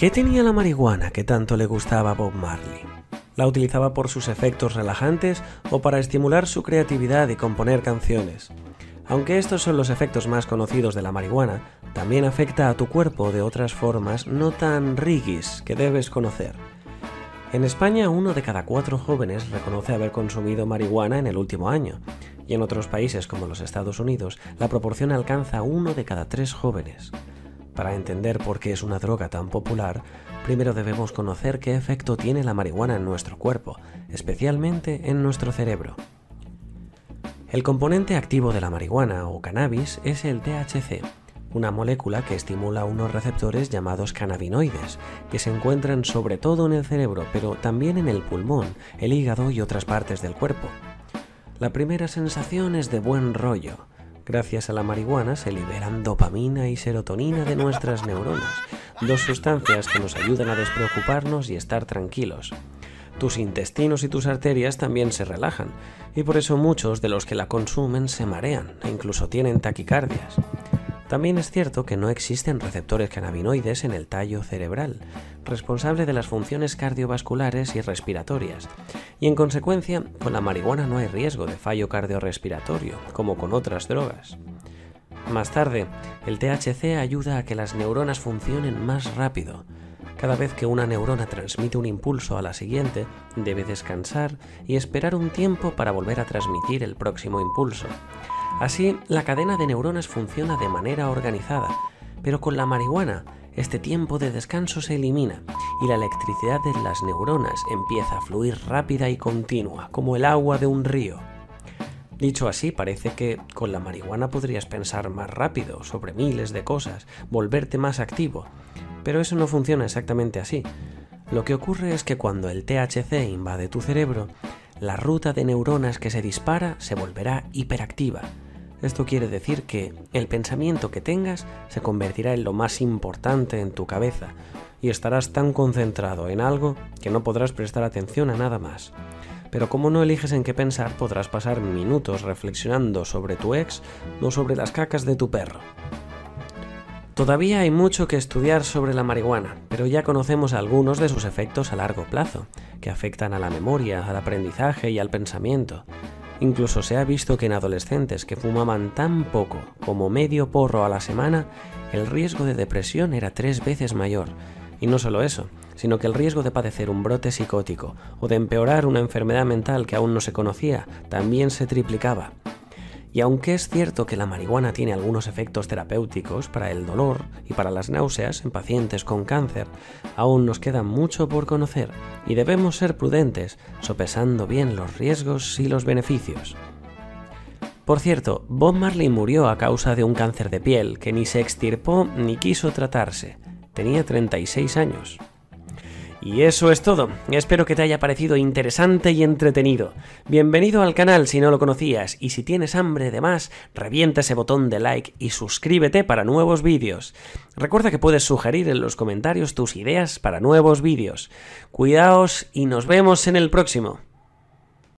¿Qué tenía la marihuana que tanto le gustaba a Bob Marley? ¿La utilizaba por sus efectos relajantes o para estimular su creatividad y componer canciones? Aunque estos son los efectos más conocidos de la marihuana, también afecta a tu cuerpo de otras formas no tan riguis que debes conocer. En España, uno de cada cuatro jóvenes reconoce haber consumido marihuana en el último año, y en otros países como los Estados Unidos, la proporción alcanza uno de cada tres jóvenes. Para entender por qué es una droga tan popular, primero debemos conocer qué efecto tiene la marihuana en nuestro cuerpo, especialmente en nuestro cerebro. El componente activo de la marihuana o cannabis es el THC, una molécula que estimula unos receptores llamados cannabinoides, que se encuentran sobre todo en el cerebro, pero también en el pulmón, el hígado y otras partes del cuerpo. La primera sensación es de buen rollo, Gracias a la marihuana se liberan dopamina y serotonina de nuestras neuronas, dos sustancias que nos ayudan a despreocuparnos y estar tranquilos. Tus intestinos y tus arterias también se relajan, y por eso muchos de los que la consumen se marean e incluso tienen taquicardias. También es cierto que no existen receptores cannabinoides en el tallo cerebral, responsable de las funciones cardiovasculares y respiratorias, y en consecuencia con la marihuana no hay riesgo de fallo cardiorrespiratorio, como con otras drogas. Más tarde, el THC ayuda a que las neuronas funcionen más rápido. Cada vez que una neurona transmite un impulso a la siguiente, debe descansar y esperar un tiempo para volver a transmitir el próximo impulso. Así, la cadena de neuronas funciona de manera organizada, pero con la marihuana este tiempo de descanso se elimina y la electricidad de las neuronas empieza a fluir rápida y continua, como el agua de un río. Dicho así, parece que con la marihuana podrías pensar más rápido sobre miles de cosas, volverte más activo, pero eso no funciona exactamente así. Lo que ocurre es que cuando el THC invade tu cerebro, la ruta de neuronas que se dispara se volverá hiperactiva esto quiere decir que el pensamiento que tengas se convertirá en lo más importante en tu cabeza y estarás tan concentrado en algo que no podrás prestar atención a nada más. Pero como no eliges en qué pensar, podrás pasar minutos reflexionando sobre tu ex o sobre las cacas de tu perro. Todavía hay mucho que estudiar sobre la marihuana, pero ya conocemos algunos de sus efectos a largo plazo, que afectan a la memoria, al aprendizaje y al pensamiento. Incluso se ha visto que en adolescentes que fumaban tan poco como medio porro a la semana, el riesgo de depresión era tres veces mayor. Y no solo eso, sino que el riesgo de padecer un brote psicótico o de empeorar una enfermedad mental que aún no se conocía también se triplicaba. Y aunque es cierto que la marihuana tiene algunos efectos terapéuticos para el dolor y para las náuseas en pacientes con cáncer, aún nos queda mucho por conocer y debemos ser prudentes, sopesando bien los riesgos y los beneficios. Por cierto, Bob Marley murió a causa de un cáncer de piel que ni se extirpó ni quiso tratarse. Tenía 36 años. Y eso es todo. Espero que te haya parecido interesante y entretenido. Bienvenido al canal si no lo conocías y si tienes hambre de más, revienta ese botón de like y suscríbete para nuevos vídeos. Recuerda que puedes sugerir en los comentarios tus ideas para nuevos vídeos. Cuidaos y nos vemos en el próximo.